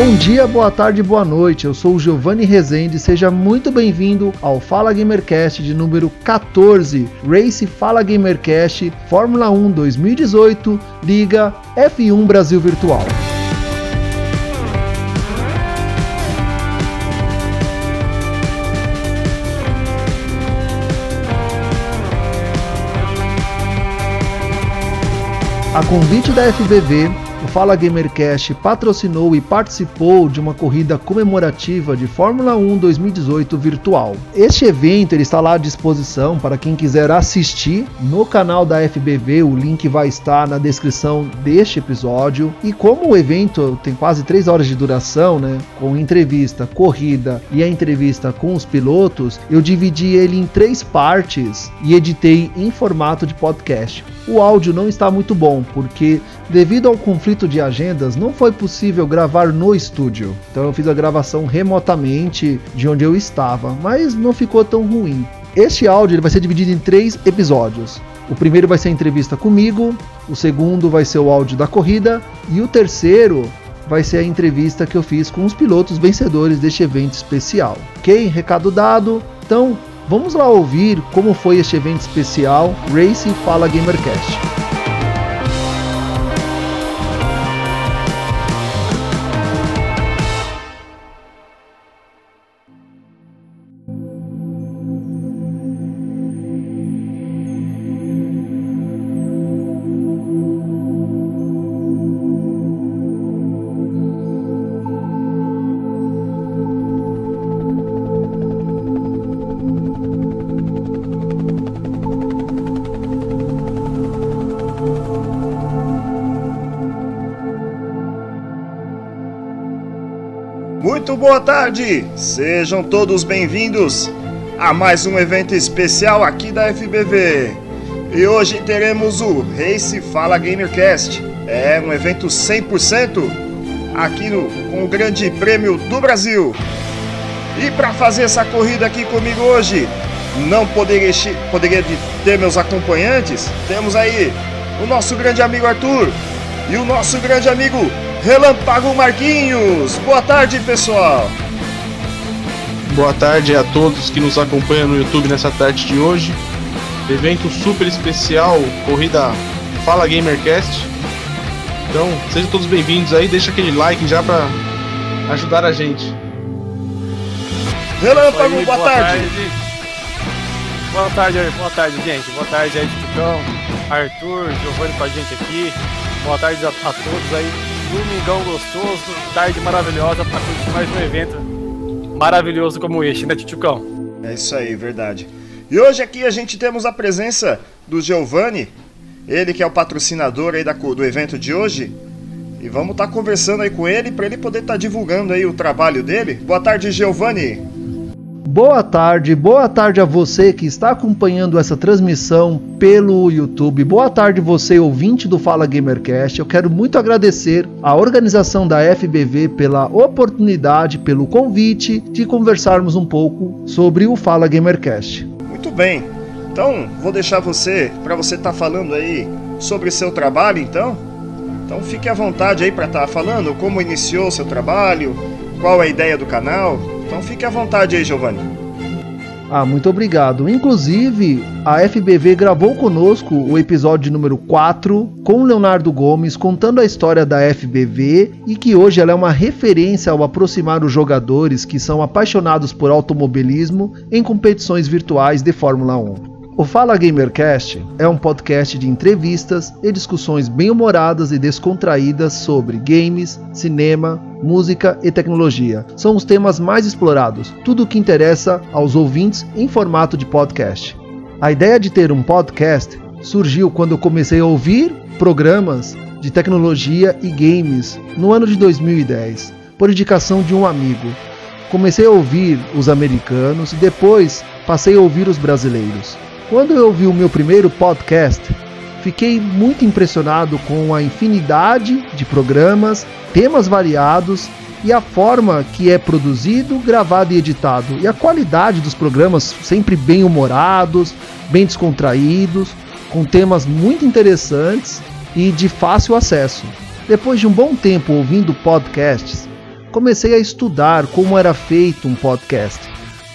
Bom dia, boa tarde, boa noite. Eu sou o Giovanni Rezende. Seja muito bem-vindo ao Fala Gamercast de número 14, Race Fala Gamercast Fórmula 1 2018, Liga F1 Brasil Virtual. A convite da FBV, o Fala Gamercast patrocinou e participou de uma corrida comemorativa de Fórmula 1 2018 virtual. Este evento ele está lá à disposição para quem quiser assistir no canal da FBV, o link vai estar na descrição deste episódio. E como o evento tem quase 3 horas de duração, né, com entrevista, corrida e a entrevista com os pilotos, eu dividi ele em três partes e editei em formato de podcast. O áudio não está muito bom, porque devido ao conflito de agendas, não foi possível gravar no estúdio. Então eu fiz a gravação remotamente de onde eu estava, mas não ficou tão ruim. Este áudio ele vai ser dividido em três episódios. O primeiro vai ser a entrevista comigo, o segundo vai ser o áudio da corrida e o terceiro vai ser a entrevista que eu fiz com os pilotos vencedores deste evento especial. Ok? Recado dado. Então, vamos lá ouvir como foi este evento especial Race Fala Gamercast. Muito boa tarde! Sejam todos bem-vindos a mais um evento especial aqui da FBV. E hoje teremos o Race Fala Gamercast. É um evento 100% aqui no, com o Grande Prêmio do Brasil. E para fazer essa corrida aqui comigo hoje, não poderia, poderia ter meus acompanhantes. Temos aí o nosso grande amigo Arthur e o nosso grande amigo Relâmpago Marquinhos. Boa tarde, pessoal. Boa tarde a todos que nos acompanham no YouTube nessa tarde de hoje. Evento super especial, corrida Fala Gamercast. Então, sejam todos bem-vindos aí, deixa aquele like já para ajudar a gente. Relâmpago, Oi, boa, boa tarde. tarde. Boa tarde, boa tarde, gente. Boa tarde aí, Ticão, Arthur, Giovanni com a gente aqui. Boa tarde a, a todos aí domingão gostoso, tarde maravilhosa para curtir mais um evento maravilhoso como este, né, Titucão? É isso aí, verdade. E hoje aqui a gente temos a presença do Giovanni, ele que é o patrocinador aí da, do evento de hoje. E vamos estar tá conversando aí com ele para ele poder estar tá divulgando aí o trabalho dele. Boa tarde, Giovanni. Boa tarde, boa tarde a você que está acompanhando essa transmissão pelo YouTube. Boa tarde você ouvinte do Fala Gamercast. Eu quero muito agradecer à organização da FBV pela oportunidade, pelo convite de conversarmos um pouco sobre o Fala Gamercast. Muito bem. Então, vou deixar você para você estar tá falando aí sobre seu trabalho, então. Então, fique à vontade aí para estar tá falando como iniciou o seu trabalho, qual é a ideia do canal. Então fique à vontade aí, Giovanni. Ah, muito obrigado. Inclusive, a FBV gravou conosco o episódio número 4 com Leonardo Gomes contando a história da FBV e que hoje ela é uma referência ao aproximar os jogadores que são apaixonados por automobilismo em competições virtuais de Fórmula 1. O Fala Gamercast é um podcast de entrevistas e discussões bem-humoradas e descontraídas sobre games, cinema, música e tecnologia. São os temas mais explorados, tudo o que interessa aos ouvintes em formato de podcast. A ideia de ter um podcast surgiu quando eu comecei a ouvir programas de tecnologia e games no ano de 2010, por indicação de um amigo. comecei a ouvir os americanos e depois passei a ouvir os brasileiros. Quando eu ouvi o meu primeiro podcast, fiquei muito impressionado com a infinidade de programas, temas variados e a forma que é produzido, gravado e editado. E a qualidade dos programas sempre bem humorados, bem descontraídos, com temas muito interessantes e de fácil acesso. Depois de um bom tempo ouvindo podcasts, comecei a estudar como era feito um podcast.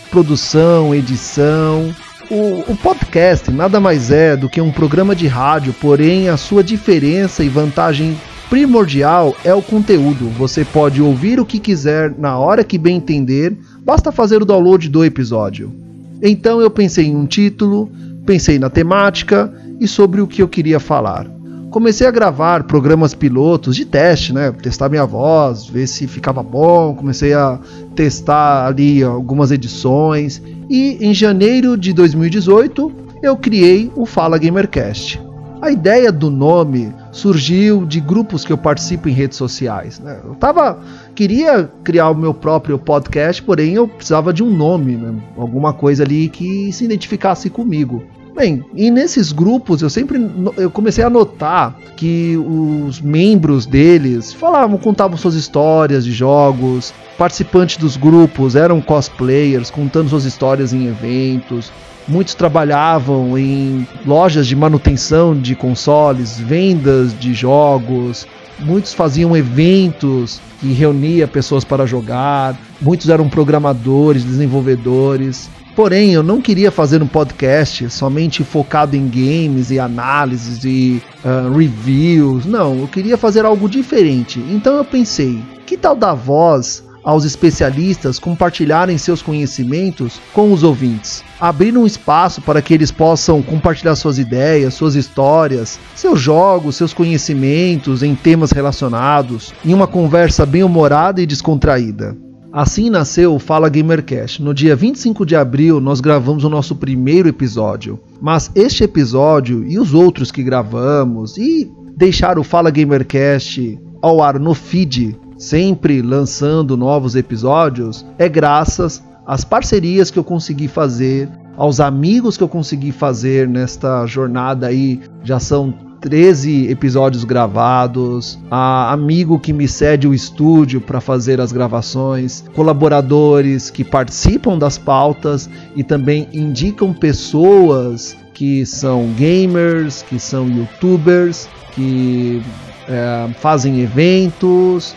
Produção, edição. O, o, podcast nada mais é do que um programa de rádio, porém a sua diferença e vantagem primordial é o conteúdo. Você pode ouvir o que quiser na hora que bem entender, basta fazer o download do episódio. Então eu pensei em um título, pensei na temática e sobre o que eu queria falar. Comecei a gravar programas pilotos de teste, né? Testar minha voz, ver se ficava bom. Comecei a testar ali algumas edições. E em janeiro de 2018 eu criei o Fala Gamercast. A ideia do nome surgiu de grupos que eu participo em redes sociais. Né? Eu tava, queria criar o meu próprio podcast, porém eu precisava de um nome, né? alguma coisa ali que se identificasse comigo. Bem, e nesses grupos eu sempre eu comecei a notar que os membros deles falavam, contavam suas histórias de jogos, participantes dos grupos eram cosplayers, contando suas histórias em eventos, Muitos trabalhavam em lojas de manutenção de consoles, vendas de jogos, muitos faziam eventos que reunia pessoas para jogar, muitos eram programadores, desenvolvedores. Porém, eu não queria fazer um podcast somente focado em games e análises e uh, reviews. Não, eu queria fazer algo diferente. Então eu pensei, que tal dar voz aos especialistas compartilharem seus conhecimentos com os ouvintes, abrir um espaço para que eles possam compartilhar suas ideias, suas histórias, seus jogos, seus conhecimentos em temas relacionados, em uma conversa bem humorada e descontraída. Assim nasceu o Fala Gamercast. No dia 25 de abril, nós gravamos o nosso primeiro episódio. Mas este episódio e os outros que gravamos e deixar o Fala Gamercast ao ar no feed sempre lançando novos episódios, é graças às parcerias que eu consegui fazer, aos amigos que eu consegui fazer nesta jornada aí. Já são 13 episódios gravados, amigo que me cede o estúdio para fazer as gravações, colaboradores que participam das pautas e também indicam pessoas que são gamers, que são youtubers, que é, fazem eventos,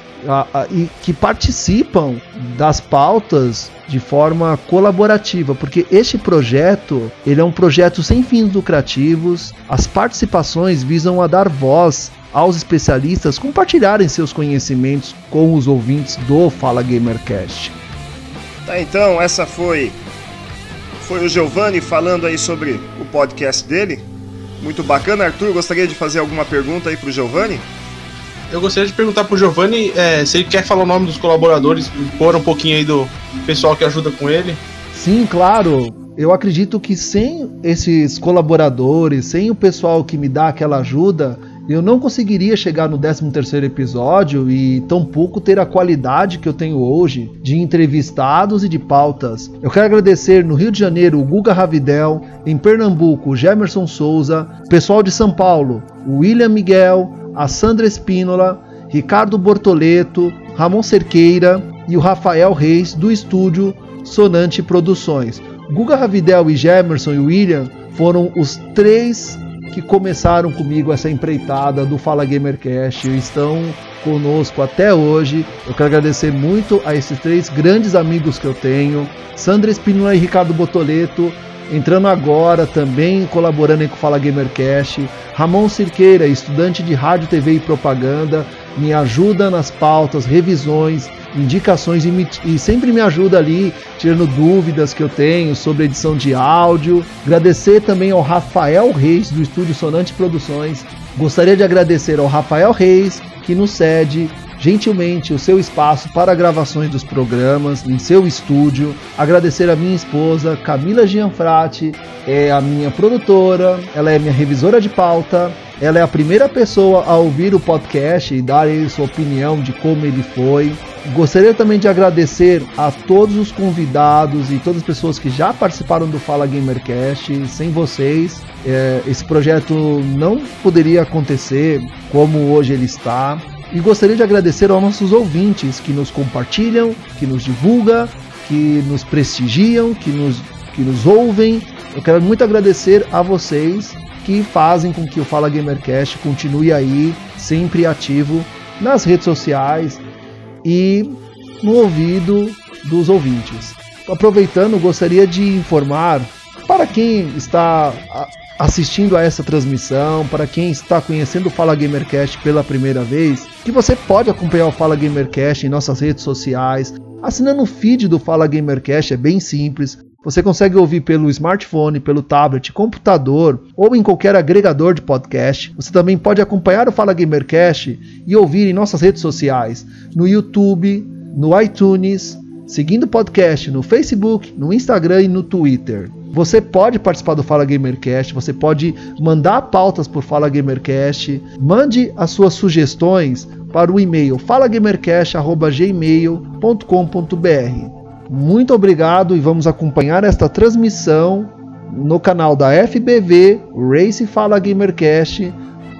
e que participam das pautas de forma colaborativa, porque este projeto ele é um projeto sem fins lucrativos. As participações visam a dar voz aos especialistas compartilharem seus conhecimentos com os ouvintes do Fala Gamercast. Tá, então essa foi foi o Giovanni falando aí sobre o podcast dele. Muito bacana, Arthur. Gostaria de fazer alguma pergunta aí pro Giovanni? Eu gostaria de perguntar pro Giovanni é, se ele quer falar o nome dos colaboradores, pôr um pouquinho aí do pessoal que ajuda com ele. Sim, claro. Eu acredito que sem esses colaboradores, sem o pessoal que me dá aquela ajuda, eu não conseguiria chegar no 13º episódio e tampouco ter a qualidade que eu tenho hoje de entrevistados e de pautas. Eu quero agradecer no Rio de Janeiro o Guga Ravidel, em Pernambuco o Gemerson Souza, pessoal de São Paulo, o William Miguel, a Sandra Espínola, Ricardo Bortoleto, Ramon Cerqueira e o Rafael Reis do estúdio Sonante Produções. Guga Ravidel e Gemerson e William foram os três que começaram comigo essa empreitada do Fala Gamercast e estão conosco até hoje. Eu quero agradecer muito a esses três grandes amigos que eu tenho, Sandra Espínola e Ricardo Botoleto, entrando agora também colaborando com o Fala Gamercast. Ramon Cirqueira, estudante de rádio, TV e propaganda, me ajuda nas pautas, revisões, indicações e, me, e, sempre me ajuda ali, tirando dúvidas que eu tenho sobre edição de áudio. Agradecer também ao Rafael Reis, do Estúdio Sonante Produções. Gostaria de agradecer ao Rafael Reis, que nos cede gentilmente o seu espaço para gravações dos programas em seu estúdio. Agradecer a minha esposa, Camila Gianfrati, é a minha produtora, ela é minha revisora de pauta. Ela é a primeira pessoa a ouvir o podcast e dar sua opinião de como ele foi. Gostaria também de agradecer a todos os convidados e todas as pessoas que já participaram do Fala Gamercast. Sem vocês, é, esse projeto não poderia acontecer como hoje ele está. E gostaria de agradecer aos nossos ouvintes que nos compartilham, que nos divulgam, que nos prestigiam, que nos, que nos ouvem. Eu quero muito agradecer a vocês que fazem com que o Fala Gamercast continue aí, sempre ativo nas redes sociais e no ouvido dos ouvintes. Aproveitando, gostaria de informar para quem está assistindo a essa transmissão, para quem está conhecendo o Fala Gamercast pela primeira vez, que você pode acompanhar o Fala Gamercast em nossas redes sociais, assinando o feed do Fala Gamercast, é bem simples. Você consegue ouvir pelo smartphone, pelo tablet, computador ou em qualquer agregador de podcast. Você também pode acompanhar o Fala Gamercast e ouvir em nossas redes sociais, no YouTube, no iTunes, seguindo o podcast no Facebook, no Instagram e no Twitter. Você pode participar do Fala Gamercast, você pode mandar pautas por Fala Gamercast, mande as suas sugestões para o e-mail falagamercast@gmail.com.br. Muito obrigado e vamos acompanhar esta transmissão no canal da FBV Race Fala Gamercast,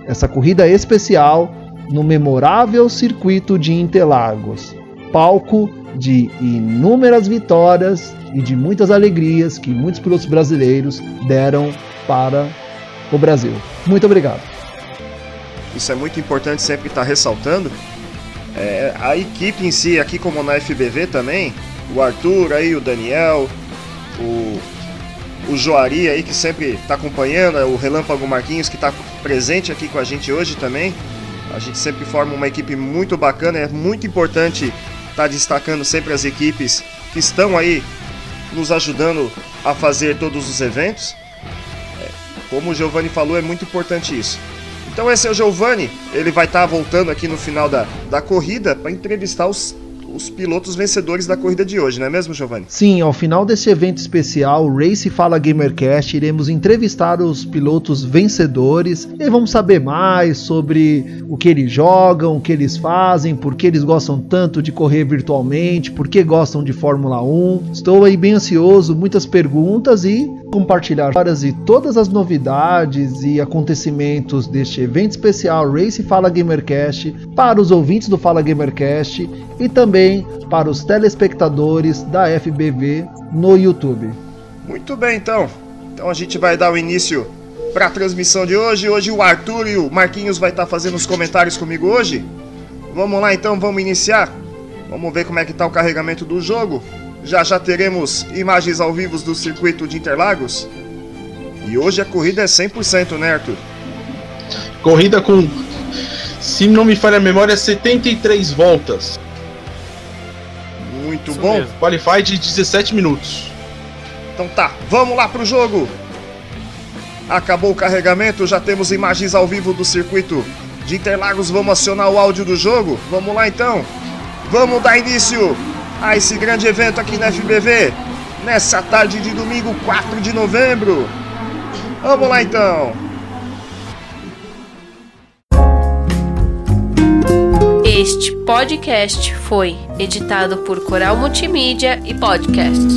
essa corrida especial no memorável circuito de Interlagos, palco de inúmeras vitórias e de muitas alegrias que muitos pilotos brasileiros deram para o Brasil. Muito obrigado. Isso é muito importante sempre estar ressaltando. É, a equipe em si, aqui como na FBV também, o Arthur aí, o Daniel, o, o Joari aí que sempre está acompanhando, o Relâmpago Marquinhos que está presente aqui com a gente hoje também. A gente sempre forma uma equipe muito bacana, é muito importante estar tá destacando sempre as equipes que estão aí nos ajudando a fazer todos os eventos. É, como o Giovanni falou, é muito importante isso. Então esse é o Giovanni, ele vai estar tá voltando aqui no final da, da corrida para entrevistar os os pilotos vencedores da corrida de hoje, não é mesmo, Giovanni? Sim, ao final desse evento especial, Race Fala Gamercast, iremos entrevistar os pilotos vencedores e vamos saber mais sobre o que eles jogam, o que eles fazem, por que eles gostam tanto de correr virtualmente, por que gostam de Fórmula 1. Estou aí bem ansioso, muitas perguntas e compartilhar várias e todas as novidades e acontecimentos deste evento especial Race Fala Gamercast para os ouvintes do Fala Gamercast e também para os telespectadores da FBV no YouTube. Muito bem, então. Então a gente vai dar o início para a transmissão de hoje. Hoje o Arthur e o Marquinhos vai estar tá fazendo os comentários comigo hoje. Vamos lá então, vamos iniciar. Vamos ver como é que está o carregamento do jogo. Já já teremos imagens ao vivo do circuito de Interlagos. E hoje a corrida é 100%, né, Arthur? Corrida com, se não me falha a memória, 73 voltas. Muito Isso bom. Mesmo. Qualify de 17 minutos. Então tá, vamos lá pro jogo. Acabou o carregamento, já temos imagens ao vivo do circuito de Interlagos. Vamos acionar o áudio do jogo? Vamos lá então. Vamos dar início a esse grande evento aqui na FBV, nessa tarde de domingo 4 de novembro. Vamos lá então! Este podcast foi editado por Coral Multimídia e Podcasts.